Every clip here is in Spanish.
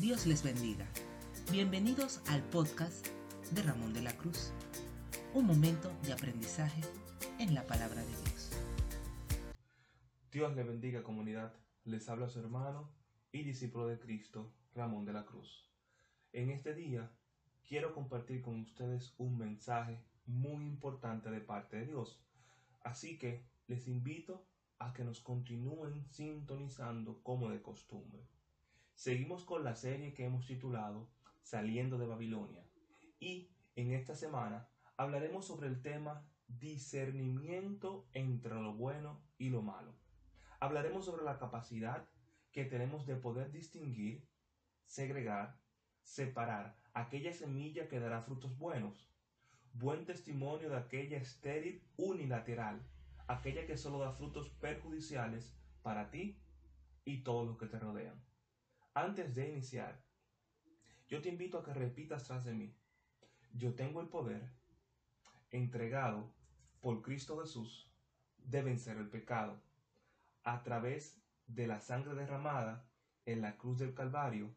Dios les bendiga. Bienvenidos al podcast de Ramón de la Cruz. Un momento de aprendizaje en la palabra de Dios. Dios le bendiga comunidad. Les habla su hermano y discípulo de Cristo, Ramón de la Cruz. En este día quiero compartir con ustedes un mensaje muy importante de parte de Dios. Así que les invito a que nos continúen sintonizando como de costumbre. Seguimos con la serie que hemos titulado Saliendo de Babilonia y en esta semana hablaremos sobre el tema discernimiento entre lo bueno y lo malo. Hablaremos sobre la capacidad que tenemos de poder distinguir, segregar, separar aquella semilla que dará frutos buenos, buen testimonio de aquella estéril unilateral, aquella que solo da frutos perjudiciales para ti y todos los que te rodean. Antes de iniciar, yo te invito a que repitas tras de mí. Yo tengo el poder entregado por Cristo Jesús de vencer el pecado a través de la sangre derramada en la cruz del Calvario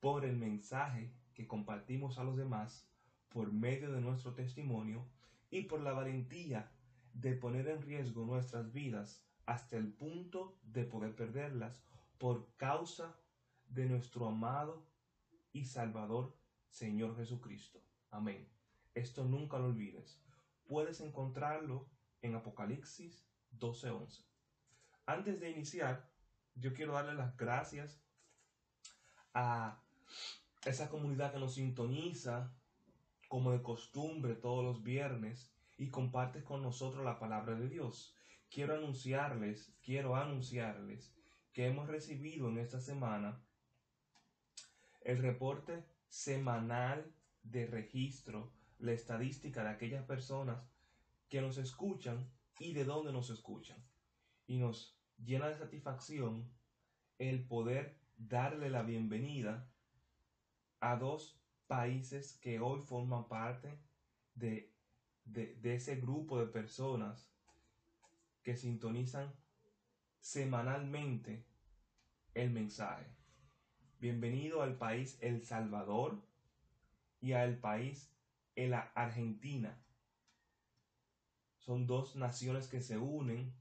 por el mensaje que compartimos a los demás por medio de nuestro testimonio y por la valentía de poner en riesgo nuestras vidas hasta el punto de poder perderlas por causa de nuestro amado y Salvador Señor Jesucristo. Amén. Esto nunca lo olvides. Puedes encontrarlo en Apocalipsis 12:11. Antes de iniciar, yo quiero darle las gracias a esa comunidad que nos sintoniza como de costumbre todos los viernes y compartes con nosotros la palabra de Dios. Quiero anunciarles, quiero anunciarles que hemos recibido en esta semana el reporte semanal de registro, la estadística de aquellas personas que nos escuchan y de dónde nos escuchan. Y nos llena de satisfacción el poder darle la bienvenida a dos países que hoy forman parte de, de, ese grupo de personas que sintonizan semanalmente el mensaje. Bienvenido al país El Salvador y al país la Argentina. Son dos naciones que se unen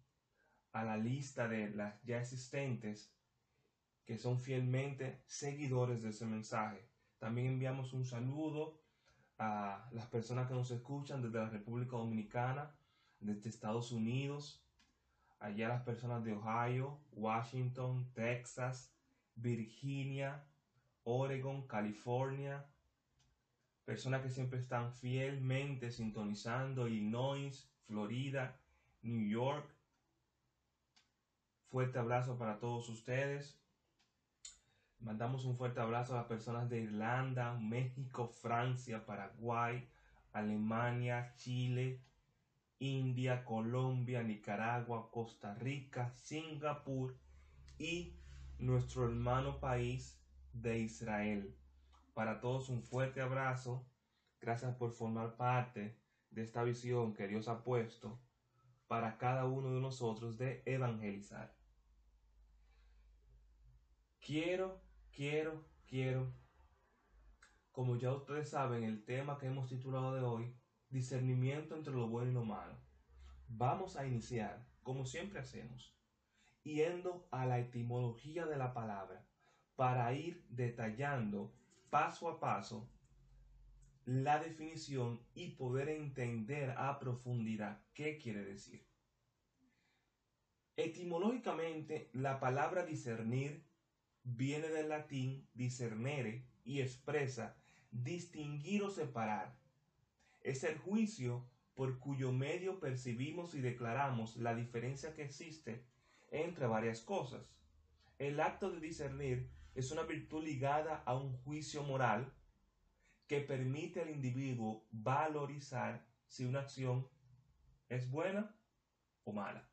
a la lista de las ya existentes que son fielmente seguidores de ese mensaje. También enviamos un saludo a las personas que nos escuchan desde la República Dominicana, desde Estados Unidos, allá las personas de Ohio, Washington, Texas, Virginia, Oregon, California, personas que siempre están fielmente sintonizando, Illinois, Florida, New York. Fuerte abrazo para todos ustedes. Mandamos un fuerte abrazo a las personas de Irlanda, México, Francia, Paraguay, Alemania, Chile, India, Colombia, Nicaragua, Costa Rica, Singapur y nuestro hermano país de Israel. Para todos un fuerte abrazo. Gracias por formar parte de esta visión que Dios ha puesto para cada uno de nosotros de evangelizar. Quiero quiero, quiero, como ya ustedes saben, el tema que hemos titulado de hoy, discernimiento entre lo bueno y lo malo. Vamos a iniciar, como siempre hacemos, yendo a la etimología de la palabra, para ir detallando paso a paso la definición y poder entender a profundidad qué quiere decir. Etimológicamente, la palabra discernir viene del latín discernere y expresa distinguir o separar. Es el juicio por cuyo medio percibimos y declaramos la diferencia que existe entre varias cosas. El acto de discernir es una virtud ligada a un juicio moral que permite al individuo valorizar si una acción es buena o mala.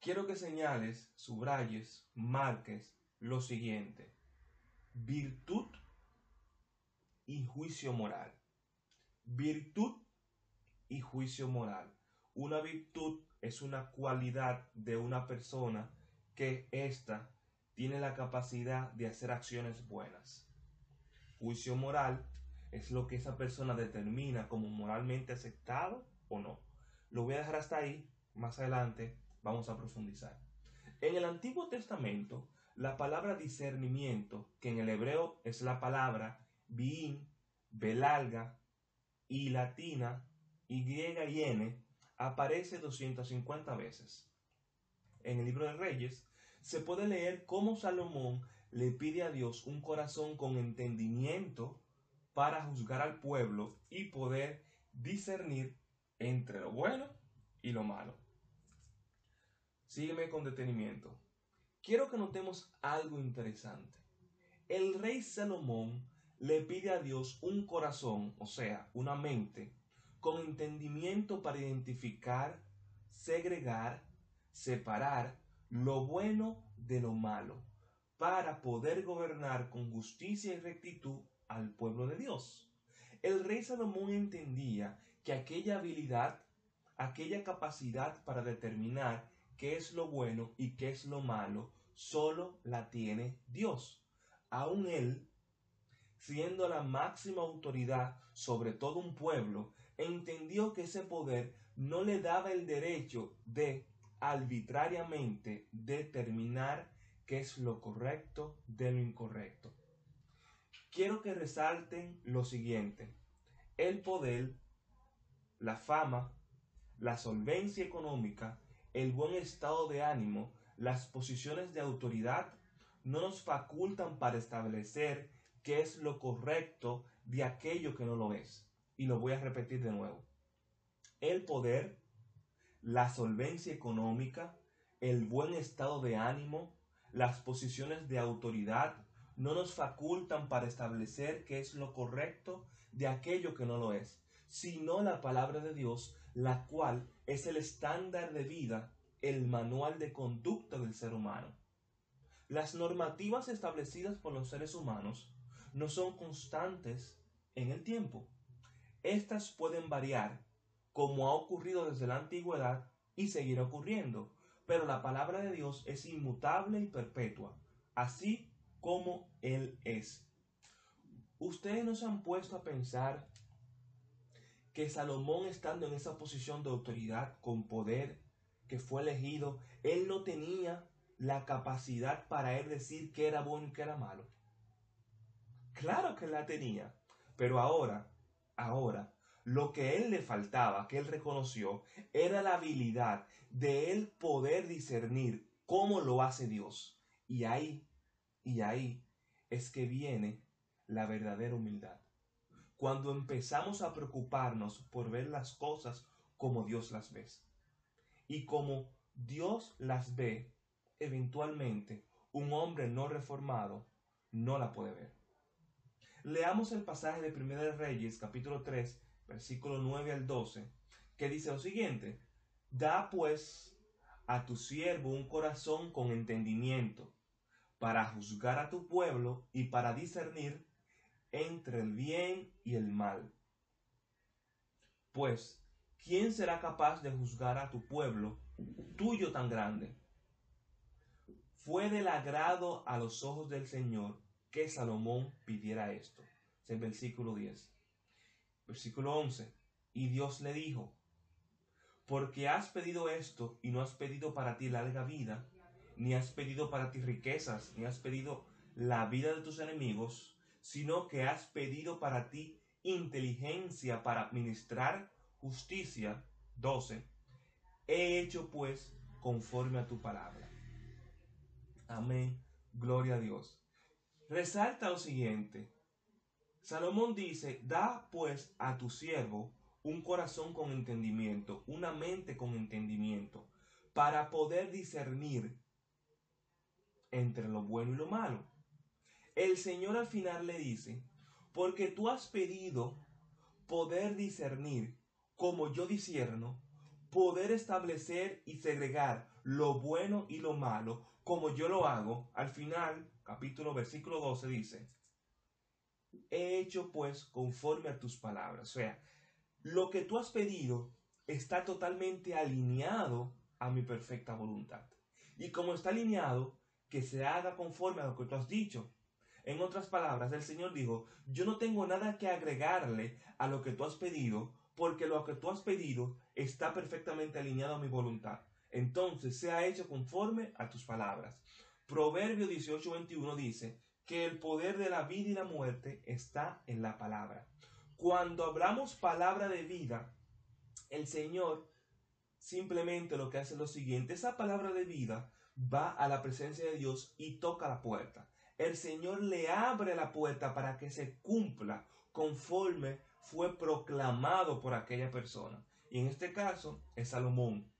Quiero que señales, subrayes, marques lo siguiente. Virtud y juicio moral. Virtud y juicio moral. Una virtud es una cualidad de una persona que ésta tiene la capacidad de hacer acciones buenas. Juicio moral es lo que esa persona determina como moralmente aceptado o no. Lo voy a dejar hasta ahí, más adelante vamos a profundizar. En el Antiguo Testamento, la palabra discernimiento, que en el hebreo es la palabra bin, belalga y latina y y n, aparece 250 veces. En el libro de Reyes se puede leer cómo Salomón le pide a Dios un corazón con entendimiento para juzgar al pueblo y poder discernir entre lo bueno y lo malo. Sígueme con detenimiento. Quiero que notemos algo interesante. El rey Salomón le pide a Dios un corazón, o sea, una mente, con entendimiento para identificar, segregar, separar lo bueno de lo malo, para poder gobernar con justicia y rectitud al pueblo de Dios. El rey Salomón entendía que aquella habilidad, aquella capacidad para determinar qué es lo bueno y qué es lo malo, solo la tiene Dios. Aún él, siendo la máxima autoridad sobre todo un pueblo, entendió que ese poder no le daba el derecho de arbitrariamente determinar qué es lo correcto de lo incorrecto. Quiero que resalten lo siguiente. El poder, la fama, la solvencia económica, el buen estado de ánimo, las posiciones de autoridad no nos facultan para establecer qué es lo correcto de aquello que no lo es. Y lo voy a repetir de nuevo. El poder, la solvencia económica, el buen estado de ánimo, las posiciones de autoridad no nos facultan para establecer qué es lo correcto de aquello que no lo es, sino la palabra de Dios, la cual es el estándar de vida, el manual de conducta del ser humano. Las normativas establecidas por los seres humanos no son constantes en el tiempo. Estas pueden variar, como ha ocurrido desde la antigüedad y seguirá ocurriendo, pero la palabra de Dios es inmutable y perpetua, así como Él es. Ustedes no se han puesto a pensar que Salomón estando en esa posición de autoridad, con poder, que fue elegido, él no tenía la capacidad para él decir que era bueno y que era malo. Claro que la tenía, pero ahora, ahora, lo que él le faltaba, que él reconoció, era la habilidad de él poder discernir cómo lo hace Dios. Y ahí, y ahí es que viene la verdadera humildad. Cuando empezamos a preocuparnos por ver las cosas como Dios las ve. Y como Dios las ve, eventualmente un hombre no reformado no la puede ver. Leamos el pasaje de 1 Reyes, capítulo 3, versículo 9 al 12, que dice lo siguiente, Da pues a tu siervo un corazón con entendimiento, para juzgar a tu pueblo y para discernir entre el bien y el mal. Pues, ¿quién será capaz de juzgar a tu pueblo, tuyo tan grande? Fue del agrado a los ojos del Señor que Salomón pidiera esto. Es el versículo 10. Versículo 11. Y Dios le dijo, porque has pedido esto y no has pedido para ti larga vida, ni has pedido para ti riquezas, ni has pedido la vida de tus enemigos, sino que has pedido para ti inteligencia para administrar justicia. 12. He hecho pues conforme a tu palabra. Amén. Gloria a Dios resalta lo siguiente. Salomón dice, da pues a tu siervo un corazón con entendimiento, una mente con entendimiento, para poder discernir entre lo bueno y lo malo. El Señor al final le dice, porque tú has pedido poder discernir como yo discierno, poder establecer y segregar lo bueno y lo malo como yo lo hago, al final capítulo versículo 12 dice, he hecho pues conforme a tus palabras. O sea, lo que tú has pedido está totalmente alineado a mi perfecta voluntad. Y como está alineado, que se haga conforme a lo que tú has dicho. En otras palabras, el Señor dijo, yo no tengo nada que agregarle a lo que tú has pedido, porque lo que tú has pedido está perfectamente alineado a mi voluntad. Entonces, sea hecho conforme a tus palabras. Proverbio 18:21 dice que el poder de la vida y la muerte está en la palabra. Cuando hablamos palabra de vida, el Señor simplemente lo que hace es lo siguiente, esa palabra de vida va a la presencia de Dios y toca la puerta. El Señor le abre la puerta para que se cumpla conforme fue proclamado por aquella persona. Y en este caso es Salomón.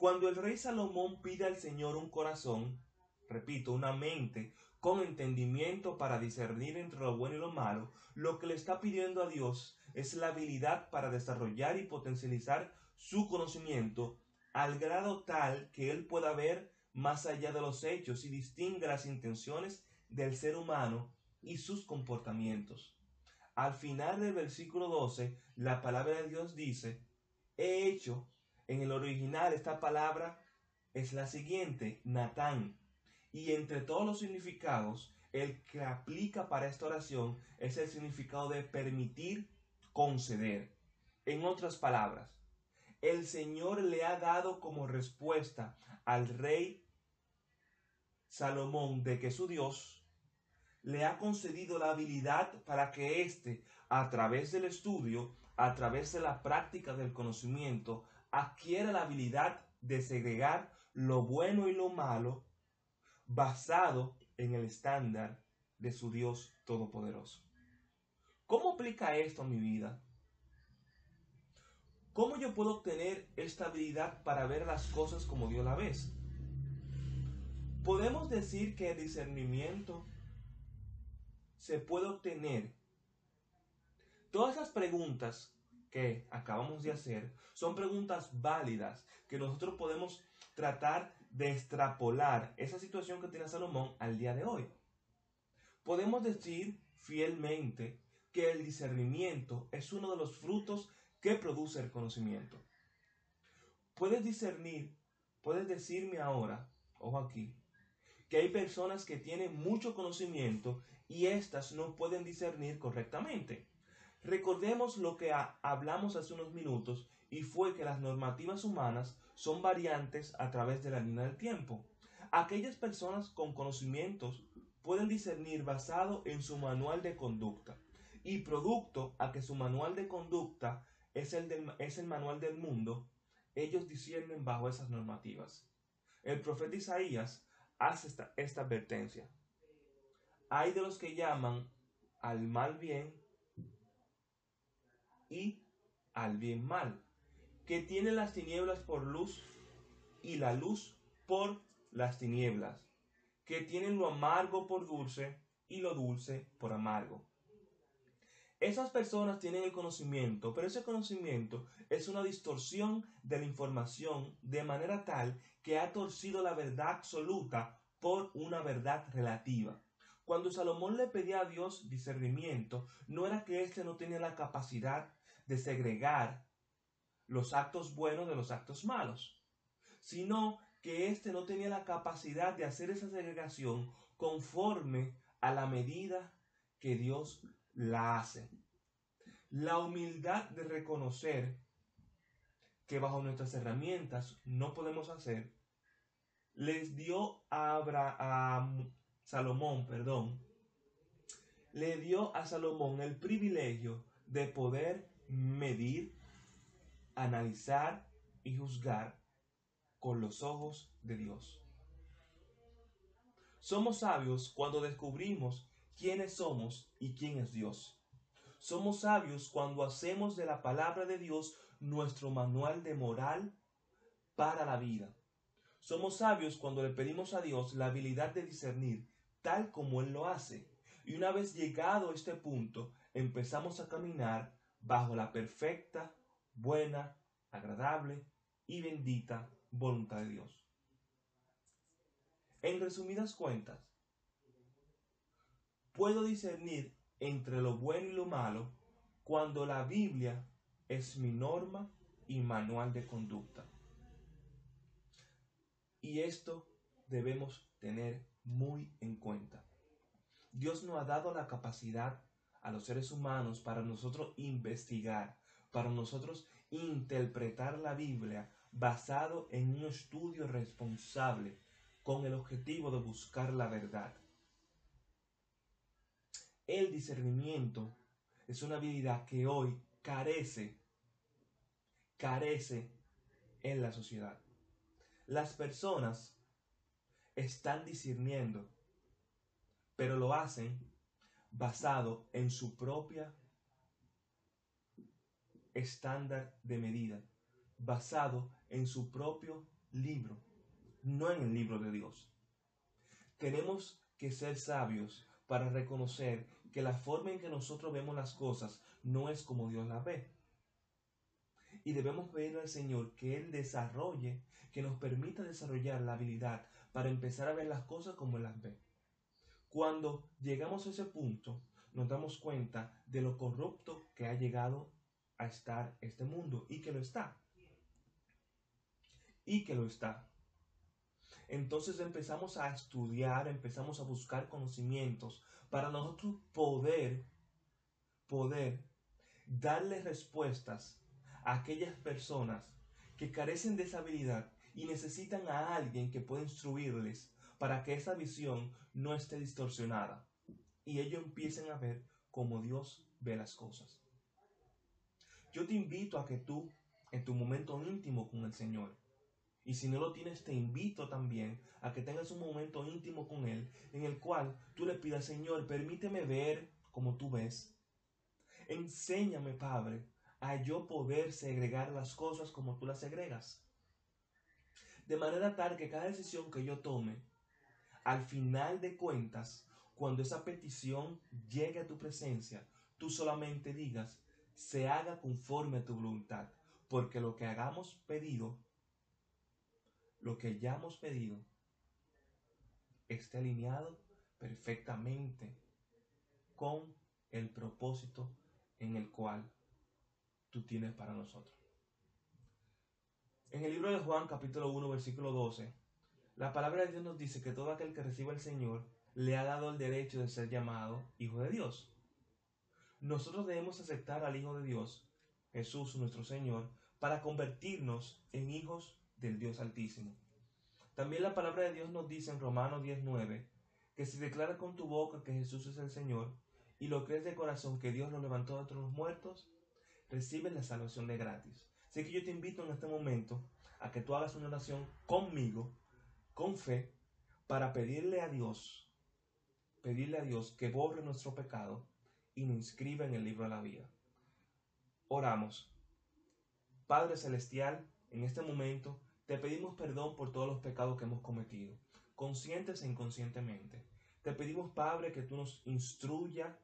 Cuando el rey Salomón pide al Señor un corazón, repito, una mente con entendimiento para discernir entre lo bueno y lo malo, lo que le está pidiendo a Dios es la habilidad para desarrollar y potencializar su conocimiento al grado tal que él pueda ver más allá de los hechos y distinga las intenciones del ser humano y sus comportamientos. Al final del versículo 12, la palabra de Dios dice, he hecho, en el original esta palabra es la siguiente, Natán. Y entre todos los significados, el que aplica para esta oración es el significado de permitir conceder. En otras palabras, el Señor le ha dado como respuesta al rey Salomón de que su Dios le ha concedido la habilidad para que éste, a través del estudio, a través de la práctica del conocimiento, adquiera la habilidad de segregar lo bueno y lo malo basado en el estándar de su Dios Todopoderoso. ¿Cómo aplica esto a mi vida? ¿Cómo yo puedo obtener esta habilidad para ver las cosas como Dios la ve? Podemos decir que el discernimiento se puede obtener. Todas esas preguntas que acabamos de hacer son preguntas válidas que nosotros podemos tratar de extrapolar esa situación que tiene Salomón al día de hoy. Podemos decir fielmente que el discernimiento es uno de los frutos que produce el conocimiento. Puedes discernir, puedes decirme ahora, ojo aquí, que hay personas que tienen mucho conocimiento y éstas no pueden discernir correctamente. Recordemos lo que hablamos hace unos minutos y fue que las normativas humanas son variantes a través de la línea del tiempo. Aquellas personas con conocimientos pueden discernir basado en su manual de conducta y producto a que su manual de conducta es el, es el manual del mundo, ellos disciernen bajo esas normativas. El profeta Isaías hace esta, esta advertencia. Hay de los que llaman al mal bien y al bien mal, que tienen las tinieblas por luz y la luz por las tinieblas, que tienen lo amargo por dulce y lo dulce por amargo. Esas personas tienen el conocimiento, pero ese conocimiento es una distorsión de la información de manera tal que ha torcido la verdad absoluta por una verdad relativa. Cuando Salomón le pedía a Dios discernimiento, no era que éste no tenía la capacidad de segregar los actos buenos de los actos malos, sino que éste no tenía la capacidad de hacer esa segregación conforme a la medida que Dios la hace. La humildad de reconocer que bajo nuestras herramientas no podemos hacer, les dio a, Abraham, Salomón, perdón, le dio a Salomón el privilegio de poder medir, analizar y juzgar con los ojos de Dios. Somos sabios cuando descubrimos quiénes somos y quién es Dios. Somos sabios cuando hacemos de la palabra de Dios nuestro manual de moral para la vida. Somos sabios cuando le pedimos a Dios la habilidad de discernir tal como Él lo hace. Y una vez llegado a este punto, empezamos a caminar bajo la perfecta, buena, agradable y bendita voluntad de Dios. En resumidas cuentas, puedo discernir entre lo bueno y lo malo cuando la Biblia es mi norma y manual de conducta. Y esto debemos tener muy en cuenta. Dios nos ha dado la capacidad a los seres humanos para nosotros investigar, para nosotros interpretar la Biblia basado en un estudio responsable con el objetivo de buscar la verdad. El discernimiento es una habilidad que hoy carece, carece en la sociedad. Las personas están discerniendo, pero lo hacen basado en su propia estándar de medida, basado en su propio libro, no en el libro de Dios. Tenemos que ser sabios para reconocer que la forma en que nosotros vemos las cosas no es como Dios las ve. Y debemos pedirle al Señor que Él desarrolle, que nos permita desarrollar la habilidad para empezar a ver las cosas como Él las ve. Cuando llegamos a ese punto, nos damos cuenta de lo corrupto que ha llegado a estar este mundo y que lo está. Y que lo está. Entonces empezamos a estudiar, empezamos a buscar conocimientos para nosotros poder, poder darle respuestas a aquellas personas que carecen de esa habilidad y necesitan a alguien que pueda instruirles para que esa visión no esté distorsionada y ellos empiecen a ver como Dios ve las cosas. Yo te invito a que tú, en tu momento íntimo con el Señor, y si no lo tienes, te invito también a que tengas un momento íntimo con Él, en el cual tú le pidas, Señor, permíteme ver como tú ves. Enséñame, Padre, a yo poder segregar las cosas como tú las segregas. De manera tal que cada decisión que yo tome, al final de cuentas, cuando esa petición llegue a tu presencia, tú solamente digas, se haga conforme a tu voluntad, porque lo que hagamos pedido, lo que ya hemos pedido, esté alineado perfectamente con el propósito en el cual tú tienes para nosotros. En el libro de Juan capítulo 1 versículo 12, la palabra de Dios nos dice que todo aquel que reciba al Señor le ha dado el derecho de ser llamado Hijo de Dios. Nosotros debemos aceptar al Hijo de Dios, Jesús nuestro Señor, para convertirnos en hijos del Dios Altísimo. También la palabra de Dios nos dice en Romanos 19 que si declaras con tu boca que Jesús es el Señor y lo crees de corazón que Dios lo levantó de entre los muertos, recibes la salvación de gratis. Así que yo te invito en este momento a que tú hagas una oración conmigo, con fe, para pedirle a Dios pedirle a Dios que borre nuestro pecado y nos inscriba en el libro de la vida. Oramos. Padre Celestial, en este momento te pedimos perdón por todos los pecados que hemos cometido, conscientes e inconscientemente. Te pedimos, Padre, que tú nos instruya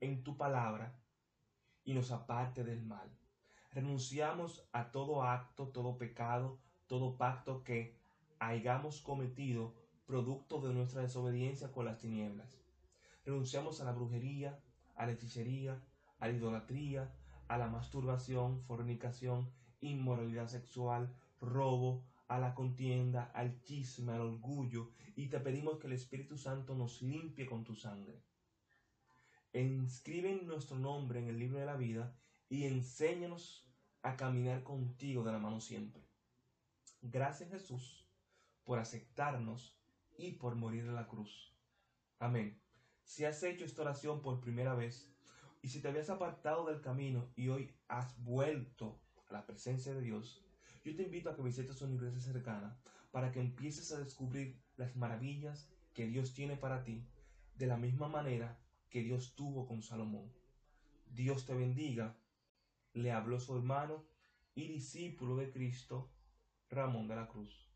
en tu palabra y nos aparte del mal. Renunciamos a todo acto, todo pecado, todo pacto que hayamos cometido producto de nuestra desobediencia con las tinieblas. Renunciamos a la brujería, a la hechicería, a la idolatría, a la masturbación, fornicación, inmoralidad sexual, robo, a la contienda, al chisme, al orgullo, y te pedimos que el Espíritu Santo nos limpie con tu sangre. Inscribe nuestro nombre en el libro de la vida y enséñanos a caminar contigo de la mano siempre. Gracias Jesús por aceptarnos y por morir en la cruz. Amén. Si has hecho esta oración por primera vez y si te habías apartado del camino y hoy has vuelto a la presencia de Dios, yo te invito a que visites una iglesia cercana para que empieces a descubrir las maravillas que Dios tiene para ti de la misma manera que Dios tuvo con Salomón. Dios te bendiga. Le habló su hermano y discípulo de Cristo, Ramón de la Cruz.